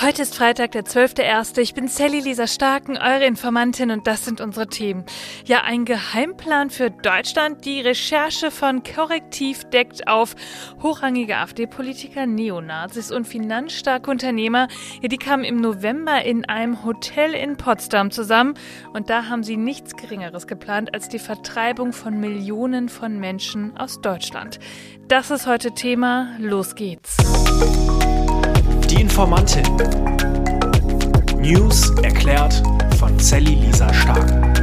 Heute ist Freitag, der 12.01. Ich bin Sally Lisa Starken, eure Informantin und das sind unsere Themen. Ja, ein Geheimplan für Deutschland. Die Recherche von Korrektiv deckt auf hochrangige AfD-Politiker, Neonazis und finanzstarke Unternehmer. Ja, die kamen im November in einem Hotel in Potsdam zusammen und da haben sie nichts Geringeres geplant als die Vertreibung von Millionen von Menschen aus Deutschland. Das ist heute Thema. Los geht's. Die Informantin. News erklärt von Sally Lisa Stark.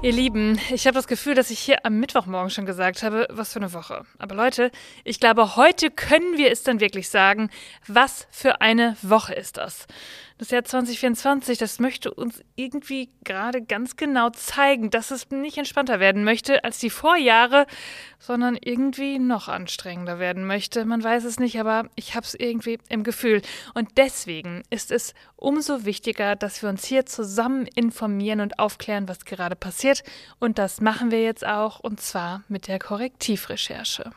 Ihr Lieben, ich habe das Gefühl, dass ich hier am Mittwochmorgen schon gesagt habe, was für eine Woche. Aber Leute, ich glaube, heute können wir es dann wirklich sagen, was für eine Woche ist das. Das Jahr 2024, das möchte uns irgendwie gerade ganz genau zeigen, dass es nicht entspannter werden möchte als die Vorjahre, sondern irgendwie noch anstrengender werden möchte. Man weiß es nicht, aber ich habe es irgendwie im Gefühl. Und deswegen ist es umso wichtiger, dass wir uns hier zusammen informieren und aufklären, was gerade passiert. Und das machen wir jetzt auch, und zwar mit der Korrektivrecherche.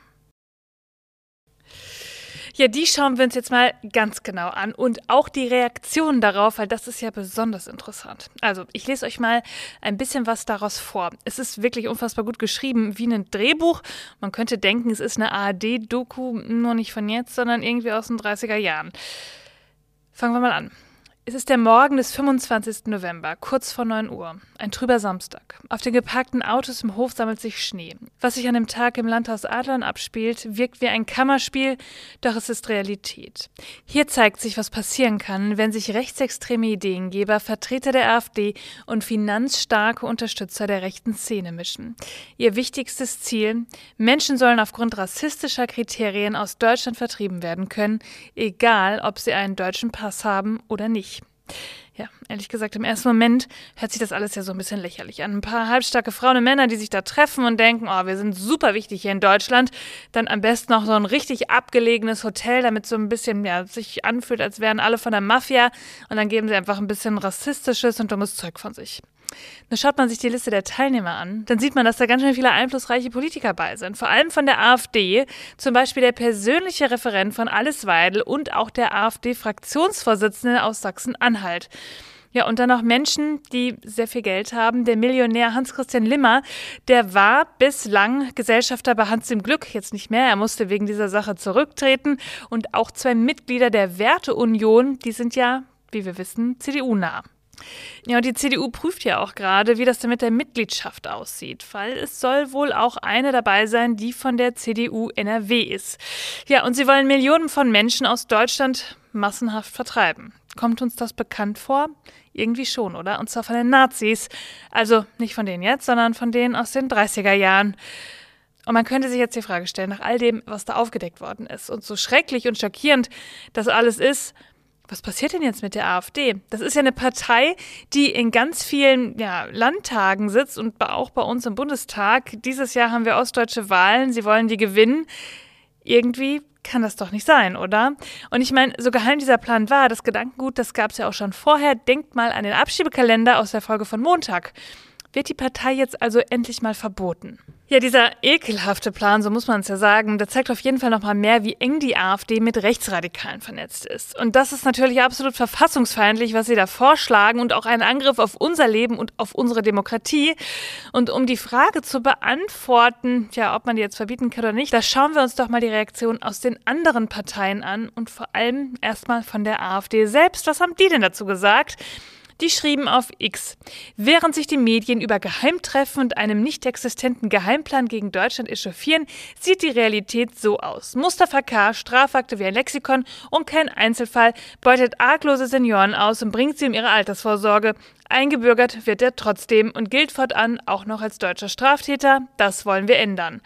Ja, die schauen wir uns jetzt mal ganz genau an und auch die Reaktionen darauf, weil das ist ja besonders interessant. Also, ich lese euch mal ein bisschen was daraus vor. Es ist wirklich unfassbar gut geschrieben, wie ein Drehbuch. Man könnte denken, es ist eine ARD-Doku, nur nicht von jetzt, sondern irgendwie aus den 30er Jahren. Fangen wir mal an. Es ist der Morgen des 25. November, kurz vor 9 Uhr. Ein trüber Samstag. Auf den geparkten Autos im Hof sammelt sich Schnee. Was sich an dem Tag im Landhaus Adlern abspielt, wirkt wie ein Kammerspiel, doch es ist Realität. Hier zeigt sich, was passieren kann, wenn sich rechtsextreme Ideengeber, Vertreter der AfD und finanzstarke Unterstützer der rechten Szene mischen. Ihr wichtigstes Ziel: Menschen sollen aufgrund rassistischer Kriterien aus Deutschland vertrieben werden können, egal ob sie einen deutschen Pass haben oder nicht. Ja, ehrlich gesagt, im ersten Moment hört sich das alles ja so ein bisschen lächerlich an. Ein paar halbstarke Frauen und Männer, die sich da treffen und denken, oh, wir sind super wichtig hier in Deutschland. Dann am besten noch so ein richtig abgelegenes Hotel, damit so ein bisschen, ja, sich anfühlt, als wären alle von der Mafia. Und dann geben sie einfach ein bisschen rassistisches und dummes Zeug von sich. Dann schaut man sich die Liste der Teilnehmer an, dann sieht man, dass da ganz schön viele einflussreiche Politiker bei sind. Vor allem von der AfD, zum Beispiel der persönliche Referent von Alice Weidel und auch der AfD-Fraktionsvorsitzende aus Sachsen-Anhalt. Ja, und dann noch Menschen, die sehr viel Geld haben. Der Millionär Hans-Christian Limmer, der war bislang Gesellschafter bei Hans im Glück, jetzt nicht mehr. Er musste wegen dieser Sache zurücktreten. Und auch zwei Mitglieder der Werteunion, die sind ja, wie wir wissen, CDU-nah. Ja, und die CDU prüft ja auch gerade, wie das denn mit der Mitgliedschaft aussieht, weil es soll wohl auch eine dabei sein, die von der CDU NRW ist. Ja, und sie wollen Millionen von Menschen aus Deutschland massenhaft vertreiben. Kommt uns das bekannt vor? Irgendwie schon, oder? Und zwar von den Nazis. Also nicht von denen jetzt, sondern von denen aus den 30er Jahren. Und man könnte sich jetzt die Frage stellen, nach all dem, was da aufgedeckt worden ist und so schrecklich und schockierend das alles ist, was passiert denn jetzt mit der AfD? Das ist ja eine Partei, die in ganz vielen ja, Landtagen sitzt und auch bei uns im Bundestag. Dieses Jahr haben wir ostdeutsche Wahlen. Sie wollen die gewinnen. Irgendwie kann das doch nicht sein, oder? Und ich meine, so geheim dieser Plan war, das Gedankengut, das gab es ja auch schon vorher. Denkt mal an den Abschiebekalender aus der Folge von Montag. Wird die Partei jetzt also endlich mal verboten? Ja, dieser ekelhafte Plan, so muss man es ja sagen, der zeigt auf jeden Fall nochmal mehr, wie eng die AfD mit Rechtsradikalen vernetzt ist. Und das ist natürlich absolut verfassungsfeindlich, was sie da vorschlagen und auch ein Angriff auf unser Leben und auf unsere Demokratie. Und um die Frage zu beantworten, ja, ob man die jetzt verbieten kann oder nicht, da schauen wir uns doch mal die Reaktion aus den anderen Parteien an und vor allem erstmal von der AfD selbst. Was haben die denn dazu gesagt? Die schrieben auf X, während sich die Medien über Geheimtreffen und einem nicht existenten Geheimplan gegen Deutschland echauffieren, sieht die Realität so aus. Mustafa K. Strafakte wie ein Lexikon und kein Einzelfall beutet arglose Senioren aus und bringt sie um ihre Altersvorsorge. Eingebürgert wird er trotzdem und gilt fortan auch noch als deutscher Straftäter. Das wollen wir ändern.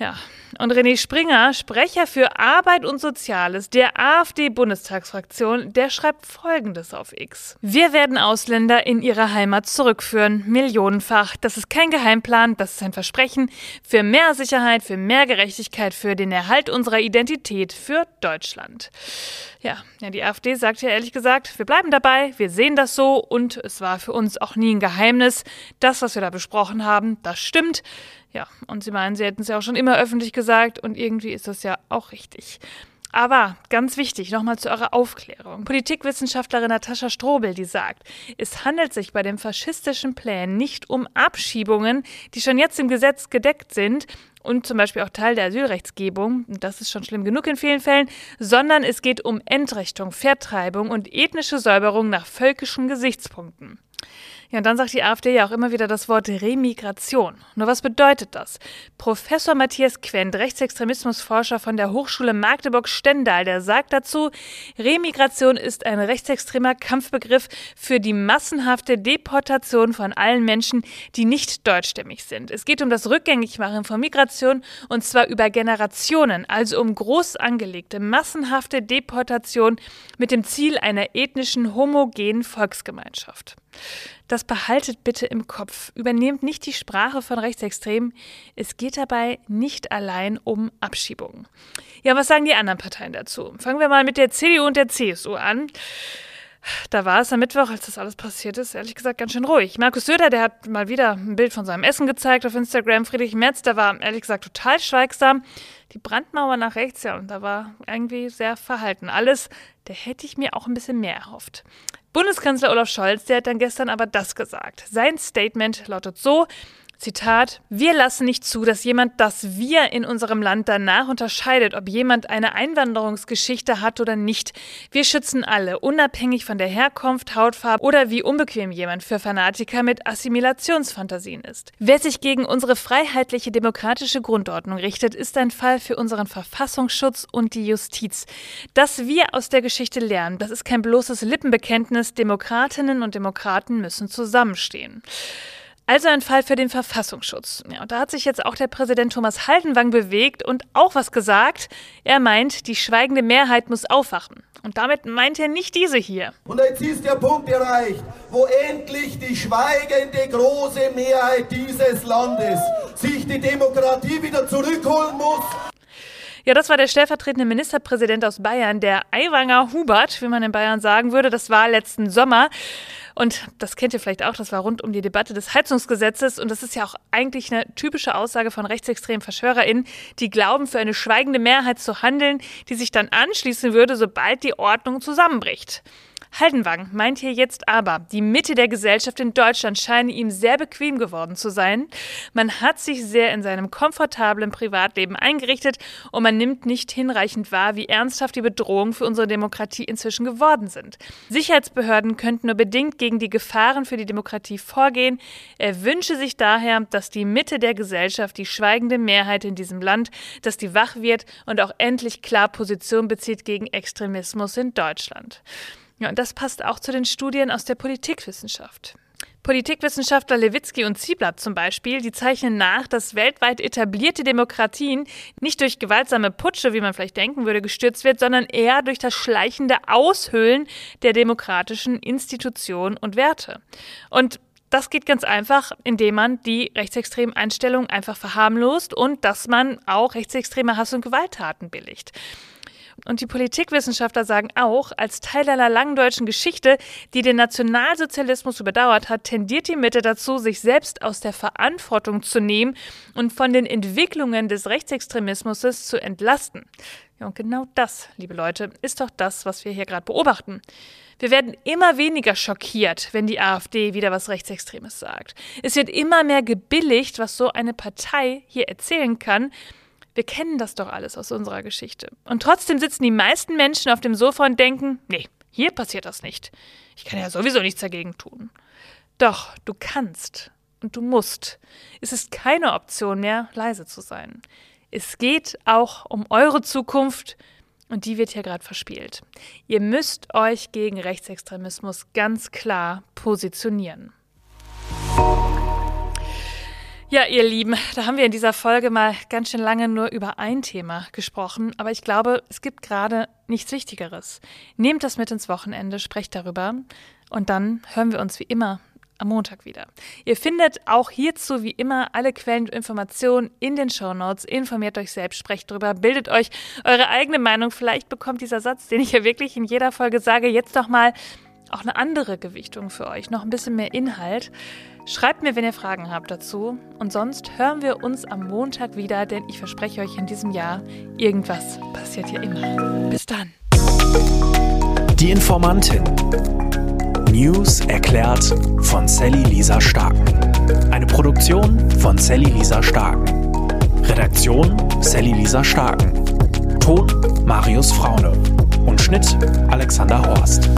Ja, und René Springer, Sprecher für Arbeit und Soziales der AfD-Bundestagsfraktion, der schreibt Folgendes auf X. Wir werden Ausländer in ihre Heimat zurückführen, millionenfach. Das ist kein Geheimplan, das ist ein Versprechen für mehr Sicherheit, für mehr Gerechtigkeit, für den Erhalt unserer Identität, für Deutschland. Ja, ja, die AfD sagt ja ehrlich gesagt, wir bleiben dabei, wir sehen das so und es war für uns auch nie ein Geheimnis. Das, was wir da besprochen haben, das stimmt. Ja, und sie meinen, sie hätten es ja auch schon immer öffentlich gesagt und irgendwie ist das ja auch richtig. Aber ganz wichtig, nochmal zu eurer Aufklärung. Politikwissenschaftlerin Natascha Strobel, die sagt, es handelt sich bei den faschistischen Plänen nicht um Abschiebungen, die schon jetzt im Gesetz gedeckt sind, und zum Beispiel auch Teil der Asylrechtsgebung, das ist schon schlimm genug in vielen Fällen, sondern es geht um Entrechtung, Vertreibung und ethnische Säuberung nach völkischen Gesichtspunkten. Ja, und dann sagt die AfD ja auch immer wieder das Wort Remigration. Nur was bedeutet das? Professor Matthias Quent, Rechtsextremismusforscher von der Hochschule Magdeburg-Stendal, der sagt dazu, Remigration ist ein rechtsextremer Kampfbegriff für die massenhafte Deportation von allen Menschen, die nicht deutschstämmig sind. Es geht um das Rückgängigmachen von Migration und zwar über Generationen, also um groß angelegte, massenhafte Deportation mit dem Ziel einer ethnischen, homogenen Volksgemeinschaft. Das behaltet bitte im Kopf. Übernehmt nicht die Sprache von Rechtsextremen. Es geht dabei nicht allein um Abschiebungen. Ja, was sagen die anderen Parteien dazu? Fangen wir mal mit der CDU und der CSU an. Da war es am Mittwoch, als das alles passiert ist, ehrlich gesagt ganz schön ruhig. Markus Söder, der hat mal wieder ein Bild von seinem Essen gezeigt auf Instagram. Friedrich Merz, der war ehrlich gesagt total schweigsam. Die Brandmauer nach rechts, ja, und da war irgendwie sehr verhalten. Alles, da hätte ich mir auch ein bisschen mehr erhofft. Bundeskanzler Olaf Scholz, der hat dann gestern aber das gesagt. Sein Statement lautet so, Zitat, wir lassen nicht zu, dass jemand das Wir in unserem Land danach unterscheidet, ob jemand eine Einwanderungsgeschichte hat oder nicht. Wir schützen alle, unabhängig von der Herkunft, Hautfarbe oder wie unbequem jemand für Fanatiker mit Assimilationsfantasien ist. Wer sich gegen unsere freiheitliche demokratische Grundordnung richtet, ist ein Fall für unseren Verfassungsschutz und die Justiz. Dass wir aus der Geschichte lernen, das ist kein bloßes Lippenbekenntnis. Demokratinnen und Demokraten müssen zusammenstehen. Also ein Fall für den Verfassungsschutz. Ja, und da hat sich jetzt auch der Präsident Thomas Haldenwang bewegt und auch was gesagt. Er meint, die schweigende Mehrheit muss aufwachen. Und damit meint er nicht diese hier. Und jetzt ist der Punkt erreicht, wo endlich die schweigende große Mehrheit dieses Landes sich die Demokratie wieder zurückholen muss. Ja, das war der stellvertretende Ministerpräsident aus Bayern, der Aiwanger Hubert, wie man in Bayern sagen würde. Das war letzten Sommer. Und das kennt ihr vielleicht auch, das war rund um die Debatte des Heizungsgesetzes. Und das ist ja auch eigentlich eine typische Aussage von rechtsextremen VerschwörerInnen, die glauben, für eine schweigende Mehrheit zu handeln, die sich dann anschließen würde, sobald die Ordnung zusammenbricht. Haldenwang meint hier jetzt aber, die Mitte der Gesellschaft in Deutschland scheine ihm sehr bequem geworden zu sein. Man hat sich sehr in seinem komfortablen Privatleben eingerichtet und man nimmt nicht hinreichend wahr, wie ernsthaft die Bedrohungen für unsere Demokratie inzwischen geworden sind. Sicherheitsbehörden könnten nur bedingt gegen die Gefahren für die Demokratie vorgehen. Er wünsche sich daher, dass die Mitte der Gesellschaft, die schweigende Mehrheit in diesem Land, dass die wach wird und auch endlich klar Position bezieht gegen Extremismus in Deutschland. Ja, und das passt auch zu den Studien aus der Politikwissenschaft. Politikwissenschaftler Lewitzki und Zieblatt zum Beispiel, die zeichnen nach, dass weltweit etablierte Demokratien nicht durch gewaltsame Putsche, wie man vielleicht denken würde, gestürzt wird, sondern eher durch das schleichende Aushöhlen der demokratischen Institutionen und Werte. Und das geht ganz einfach, indem man die rechtsextremen Einstellungen einfach verharmlost und dass man auch rechtsextreme Hass- und Gewalttaten billigt. Und die Politikwissenschaftler sagen auch, als Teil einer langen deutschen Geschichte, die den Nationalsozialismus überdauert hat, tendiert die Mitte dazu, sich selbst aus der Verantwortung zu nehmen und von den Entwicklungen des Rechtsextremismus zu entlasten. Ja, und genau das, liebe Leute, ist doch das, was wir hier gerade beobachten. Wir werden immer weniger schockiert, wenn die AfD wieder was Rechtsextremes sagt. Es wird immer mehr gebilligt, was so eine Partei hier erzählen kann, wir kennen das doch alles aus unserer Geschichte. Und trotzdem sitzen die meisten Menschen auf dem Sofa und denken, nee, hier passiert das nicht. Ich kann ja sowieso nichts dagegen tun. Doch, du kannst und du musst. Es ist keine Option mehr, leise zu sein. Es geht auch um eure Zukunft und die wird hier gerade verspielt. Ihr müsst euch gegen Rechtsextremismus ganz klar positionieren. Ja, ihr Lieben, da haben wir in dieser Folge mal ganz schön lange nur über ein Thema gesprochen, aber ich glaube, es gibt gerade nichts Wichtigeres. Nehmt das mit ins Wochenende, sprecht darüber und dann hören wir uns wie immer am Montag wieder. Ihr findet auch hierzu wie immer alle Quellen und Informationen in den Show Notes. Informiert euch selbst, sprecht drüber, bildet euch eure eigene Meinung. Vielleicht bekommt dieser Satz, den ich ja wirklich in jeder Folge sage, jetzt noch mal auch eine andere Gewichtung für euch, noch ein bisschen mehr Inhalt. Schreibt mir, wenn ihr Fragen habt dazu. Und sonst hören wir uns am Montag wieder, denn ich verspreche euch in diesem Jahr, irgendwas passiert hier immer. Bis dann. Die Informantin. News erklärt von Sally Lisa Starken. Eine Produktion von Sally Lisa Starken. Redaktion Sally Lisa Starken. Ton Marius Fraune. Und Schnitt Alexander Horst.